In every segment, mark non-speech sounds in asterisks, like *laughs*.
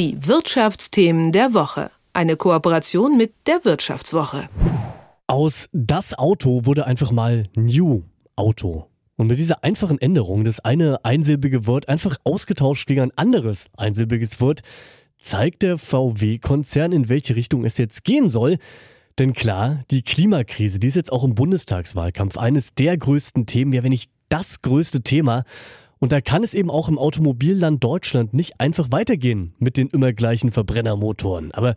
Die Wirtschaftsthemen der Woche. Eine Kooperation mit der Wirtschaftswoche. Aus das Auto wurde einfach mal New Auto. Und mit dieser einfachen Änderung, das eine einsilbige Wort einfach ausgetauscht gegen ein anderes einsilbiges Wort, zeigt der VW-Konzern, in welche Richtung es jetzt gehen soll. Denn klar, die Klimakrise, die ist jetzt auch im Bundestagswahlkampf eines der größten Themen, ja wenn nicht das größte Thema. Und da kann es eben auch im Automobilland Deutschland nicht einfach weitergehen mit den immer gleichen Verbrennermotoren. Aber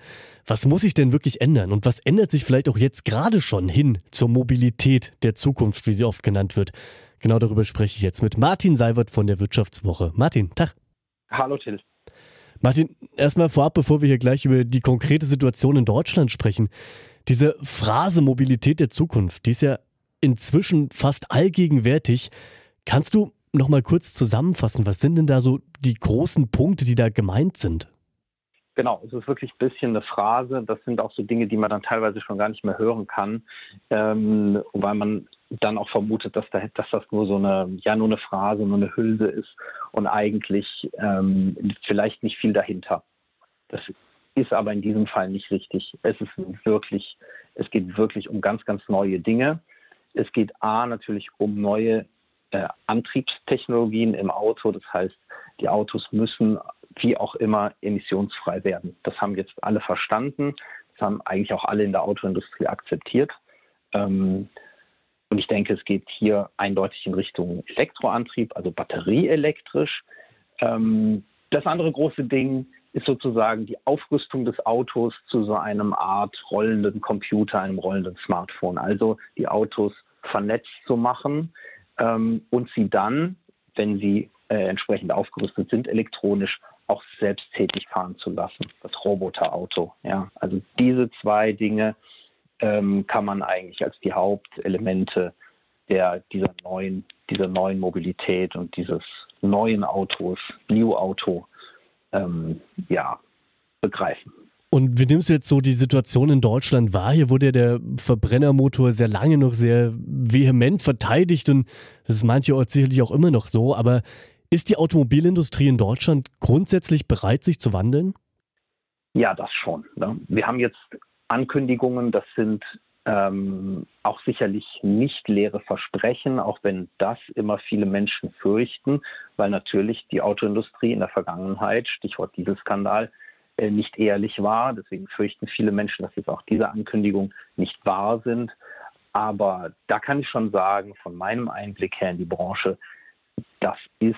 was muss sich denn wirklich ändern? Und was ändert sich vielleicht auch jetzt gerade schon hin zur Mobilität der Zukunft, wie sie oft genannt wird? Genau darüber spreche ich jetzt mit Martin Seiwert von der Wirtschaftswoche. Martin, Tag. Hallo Till. Martin, erstmal vorab, bevor wir hier gleich über die konkrete Situation in Deutschland sprechen. Diese Phrase Mobilität der Zukunft, die ist ja inzwischen fast allgegenwärtig. Kannst du noch mal kurz zusammenfassen, was sind denn da so die großen Punkte, die da gemeint sind? Genau, es ist wirklich ein bisschen eine Phrase. Das sind auch so Dinge, die man dann teilweise schon gar nicht mehr hören kann, ähm, weil man dann auch vermutet, dass, da, dass das nur so eine, ja, nur eine Phrase, nur eine Hülse ist und eigentlich ähm, vielleicht nicht viel dahinter. Das ist aber in diesem Fall nicht richtig. Es ist wirklich, es geht wirklich um ganz, ganz neue Dinge. Es geht A natürlich um neue äh, Antriebstechnologien im Auto. Das heißt, die Autos müssen wie auch immer emissionsfrei werden. Das haben jetzt alle verstanden. Das haben eigentlich auch alle in der Autoindustrie akzeptiert. Ähm, und ich denke, es geht hier eindeutig in Richtung Elektroantrieb, also batterieelektrisch. Ähm, das andere große Ding ist sozusagen die Aufrüstung des Autos zu so einem Art rollenden Computer, einem rollenden Smartphone. Also die Autos vernetzt zu machen ähm, und sie dann, wenn sie äh, entsprechend aufgerüstet sind, elektronisch auch selbsttätig fahren zu lassen. Das Roboterauto. Ja, also diese zwei Dinge ähm, kann man eigentlich als die Hauptelemente der, dieser, neuen, dieser neuen Mobilität und dieses neuen Autos, New Auto, ähm, ja, begreifen. Und wie nimmst du jetzt so die Situation in Deutschland wahr? Hier wurde ja der Verbrennermotor sehr lange noch sehr vehement verteidigt und das ist mancherorts sicherlich auch immer noch so. Aber ist die Automobilindustrie in Deutschland grundsätzlich bereit, sich zu wandeln? Ja, das schon. Ne? Wir haben jetzt Ankündigungen, das sind ähm, auch sicherlich nicht leere Versprechen, auch wenn das immer viele Menschen fürchten, weil natürlich die Autoindustrie in der Vergangenheit, Stichwort Dieselskandal, nicht ehrlich war. Deswegen fürchten viele Menschen, dass jetzt auch diese Ankündigungen nicht wahr sind. Aber da kann ich schon sagen, von meinem Einblick her in die Branche, das ist,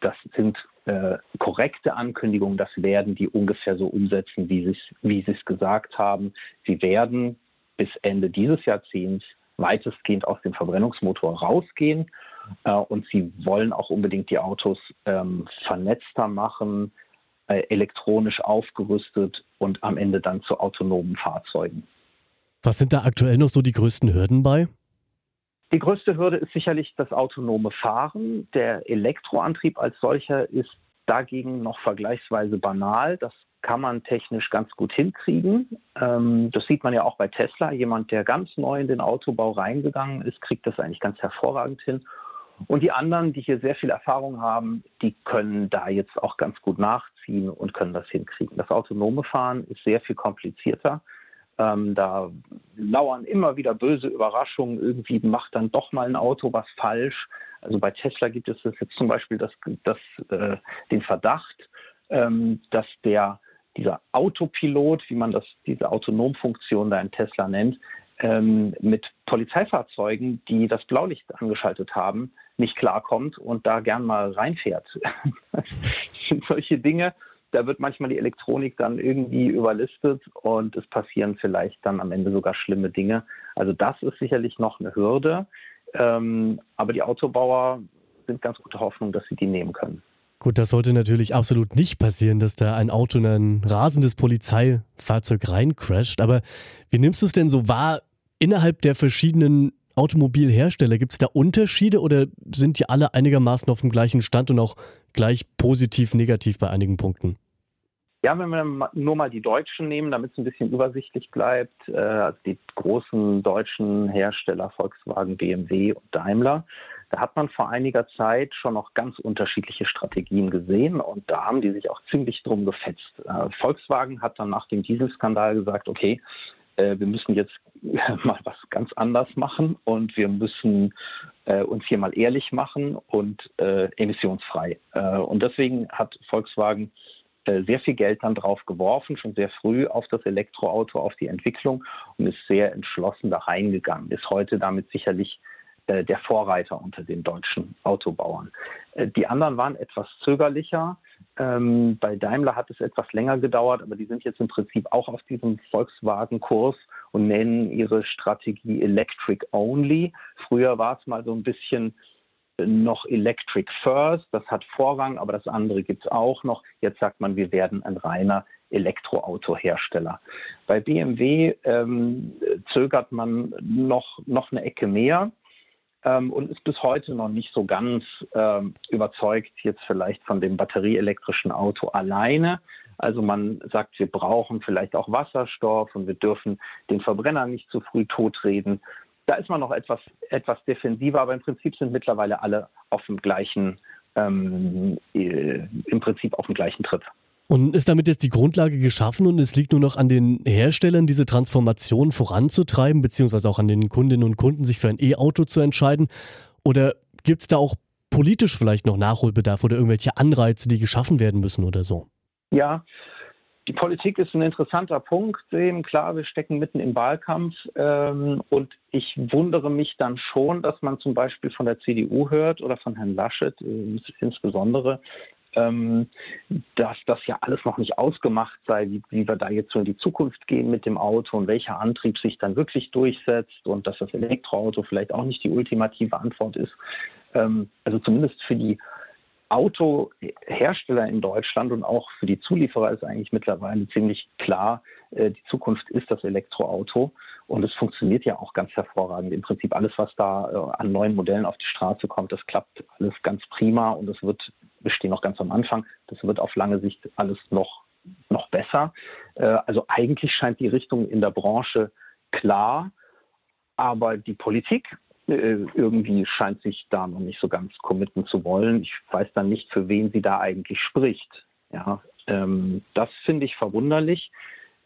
das sind äh, korrekte Ankündigungen, das werden die ungefähr so umsetzen, wie sie wie es gesagt haben. Sie werden bis Ende dieses Jahrzehnts weitestgehend aus dem Verbrennungsmotor rausgehen äh, und sie wollen auch unbedingt die Autos ähm, vernetzter machen, äh, elektronisch aufgerüstet und am Ende dann zu autonomen Fahrzeugen. Was sind da aktuell noch so die größten Hürden bei? Die größte Hürde ist sicherlich das autonome Fahren. Der Elektroantrieb als solcher ist dagegen noch vergleichsweise banal. Das kann man technisch ganz gut hinkriegen. Ähm, das sieht man ja auch bei Tesla. Jemand, der ganz neu in den Autobau reingegangen ist, kriegt das eigentlich ganz hervorragend hin. Und die anderen, die hier sehr viel Erfahrung haben, die können da jetzt auch ganz gut nachziehen und können das hinkriegen. Das autonome Fahren ist sehr viel komplizierter. Ähm, da lauern immer wieder böse Überraschungen. Irgendwie macht dann doch mal ein Auto was falsch. Also bei Tesla gibt es jetzt zum Beispiel das, das, äh, den Verdacht, ähm, dass der dieser Autopilot, wie man das, diese Autonomfunktion da in Tesla nennt, ähm, mit Polizeifahrzeugen, die das Blaulicht angeschaltet haben, nicht klarkommt und da gern mal reinfährt. *laughs* das sind solche Dinge, da wird manchmal die Elektronik dann irgendwie überlistet und es passieren vielleicht dann am Ende sogar schlimme Dinge. Also das ist sicherlich noch eine Hürde, ähm, aber die Autobauer sind ganz gute Hoffnung, dass sie die nehmen können. Gut, das sollte natürlich absolut nicht passieren, dass da ein Auto in ein rasendes Polizeifahrzeug reincrasht. Aber wie nimmst du es denn so wahr innerhalb der verschiedenen Automobilhersteller? Gibt es da Unterschiede oder sind die alle einigermaßen auf dem gleichen Stand und auch gleich positiv, negativ bei einigen Punkten? Ja, wenn wir nur mal die Deutschen nehmen, damit es ein bisschen übersichtlich bleibt, äh, also die großen deutschen Hersteller Volkswagen, BMW und Daimler, da hat man vor einiger Zeit schon noch ganz unterschiedliche Strategien gesehen und da haben die sich auch ziemlich drum gefetzt. Äh, Volkswagen hat dann nach dem Dieselskandal gesagt, okay, äh, wir müssen jetzt *laughs* mal was ganz anders machen und wir müssen äh, uns hier mal ehrlich machen und äh, emissionsfrei. Äh, und deswegen hat Volkswagen äh, sehr viel Geld dann drauf geworfen, schon sehr früh auf das Elektroauto, auf die Entwicklung und ist sehr entschlossen da reingegangen, ist heute damit sicherlich äh, der Vorreiter unter den deutschen Autobauern. Die anderen waren etwas zögerlicher. Ähm, bei Daimler hat es etwas länger gedauert, aber die sind jetzt im Prinzip auch auf diesem Volkswagen-Kurs und nennen ihre Strategie Electric Only. Früher war es mal so ein bisschen noch Electric First, das hat Vorrang, aber das andere gibt es auch noch. Jetzt sagt man, wir werden ein reiner Elektroautohersteller. Bei BMW ähm, zögert man noch, noch eine Ecke mehr ähm, und ist bis heute noch nicht so ganz ähm, überzeugt, jetzt vielleicht von dem batterieelektrischen Auto alleine. Also man sagt, wir brauchen vielleicht auch Wasserstoff und wir dürfen den Verbrenner nicht zu früh totreden. Da ist man noch etwas, etwas defensiver, aber im Prinzip sind mittlerweile alle auf dem gleichen, ähm, äh, im Prinzip auf dem gleichen Tritt. Und ist damit jetzt die Grundlage geschaffen und es liegt nur noch an den Herstellern, diese Transformation voranzutreiben, beziehungsweise auch an den Kundinnen und Kunden, sich für ein E-Auto zu entscheiden? Oder gibt es da auch politisch vielleicht noch Nachholbedarf oder irgendwelche Anreize, die geschaffen werden müssen oder so? Ja, die Politik ist ein interessanter Punkt. Eben klar, wir stecken mitten im Wahlkampf ähm, und ich wundere mich dann schon, dass man zum Beispiel von der CDU hört oder von Herrn Laschet äh, insbesondere, ähm, dass das ja alles noch nicht ausgemacht sei, wie, wie, wir da jetzt so in die Zukunft gehen mit dem Auto und welcher Antrieb sich dann wirklich durchsetzt und dass das Elektroauto vielleicht auch nicht die ultimative Antwort ist. Ähm, also zumindest für die Autohersteller in Deutschland und auch für die Zulieferer ist eigentlich mittlerweile ziemlich klar, äh, die Zukunft ist das Elektroauto. Und es funktioniert ja auch ganz hervorragend. Im Prinzip alles, was da äh, an neuen Modellen auf die Straße kommt, das klappt alles ganz prima und es wird, wir stehen noch ganz am Anfang, das wird auf lange Sicht alles noch, noch besser. Äh, also eigentlich scheint die Richtung in der Branche klar, aber die Politik äh, irgendwie scheint sich da noch nicht so ganz committen zu wollen. Ich weiß dann nicht, für wen sie da eigentlich spricht. Ja, ähm, das finde ich verwunderlich.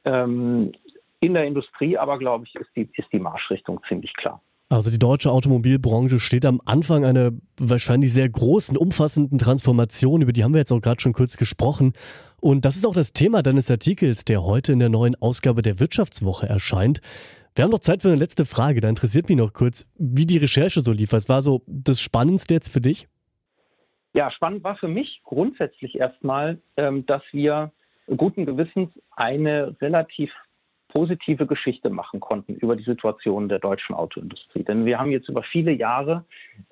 Ähm, in der Industrie aber, glaube ich, ist die, ist die Marschrichtung ziemlich klar. Also die deutsche Automobilbranche steht am Anfang einer wahrscheinlich sehr großen, umfassenden Transformation, über die haben wir jetzt auch gerade schon kurz gesprochen. Und das ist auch das Thema deines Artikels, der heute in der neuen Ausgabe der Wirtschaftswoche erscheint. Wir haben noch Zeit für eine letzte Frage. Da interessiert mich noch kurz, wie die Recherche so lief. Was war so das Spannendste jetzt für dich? Ja, spannend war für mich grundsätzlich erstmal, ähm, dass wir guten Gewissens eine relativ positive Geschichte machen konnten über die Situation der deutschen Autoindustrie. Denn wir haben jetzt über viele Jahre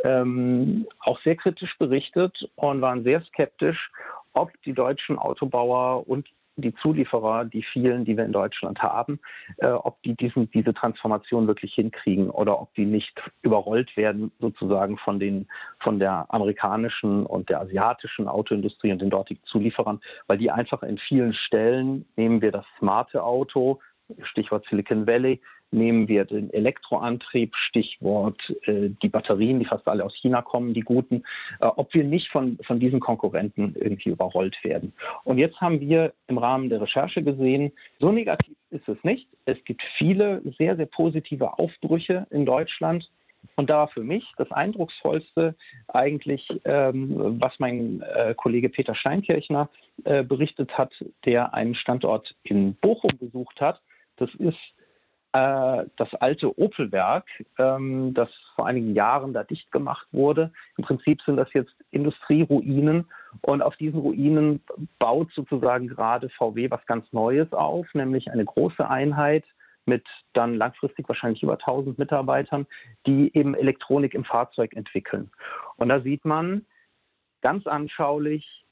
ähm, auch sehr kritisch berichtet und waren sehr skeptisch, ob die deutschen Autobauer und die Zulieferer, die vielen, die wir in Deutschland haben, äh, ob die diesen, diese Transformation wirklich hinkriegen oder ob die nicht überrollt werden sozusagen von den von der amerikanischen und der asiatischen Autoindustrie und den dortigen Zulieferern, weil die einfach in vielen Stellen nehmen wir das smarte Auto, Stichwort Silicon Valley, nehmen wir den Elektroantrieb, Stichwort äh, die Batterien, die fast alle aus China kommen, die guten, äh, ob wir nicht von, von diesen Konkurrenten irgendwie überrollt werden. Und jetzt haben wir im Rahmen der Recherche gesehen, so negativ ist es nicht. Es gibt viele sehr, sehr positive Aufbrüche in Deutschland. Und da war für mich das Eindrucksvollste eigentlich, ähm, was mein äh, Kollege Peter Steinkirchner äh, berichtet hat, der einen Standort in Bochum besucht hat. Das ist äh, das alte Opelwerk, ähm, das vor einigen Jahren da dicht gemacht wurde. Im Prinzip sind das jetzt Industrieruinen und auf diesen Ruinen baut sozusagen gerade VW was ganz Neues auf, nämlich eine große Einheit mit dann langfristig wahrscheinlich über 1000 Mitarbeitern, die eben Elektronik im Fahrzeug entwickeln. Und da sieht man ganz anschaulich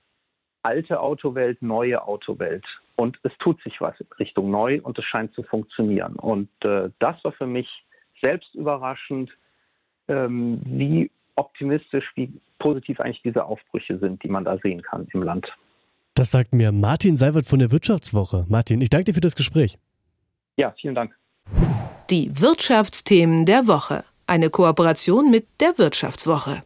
alte Autowelt, neue Autowelt. Und es tut sich was Richtung neu und es scheint zu funktionieren. Und äh, das war für mich selbst überraschend, ähm, wie optimistisch, wie positiv eigentlich diese Aufbrüche sind, die man da sehen kann im Land. Das sagt mir Martin Seiwert von der Wirtschaftswoche. Martin, ich danke dir für das Gespräch. Ja, vielen Dank. Die Wirtschaftsthemen der Woche. Eine Kooperation mit der Wirtschaftswoche.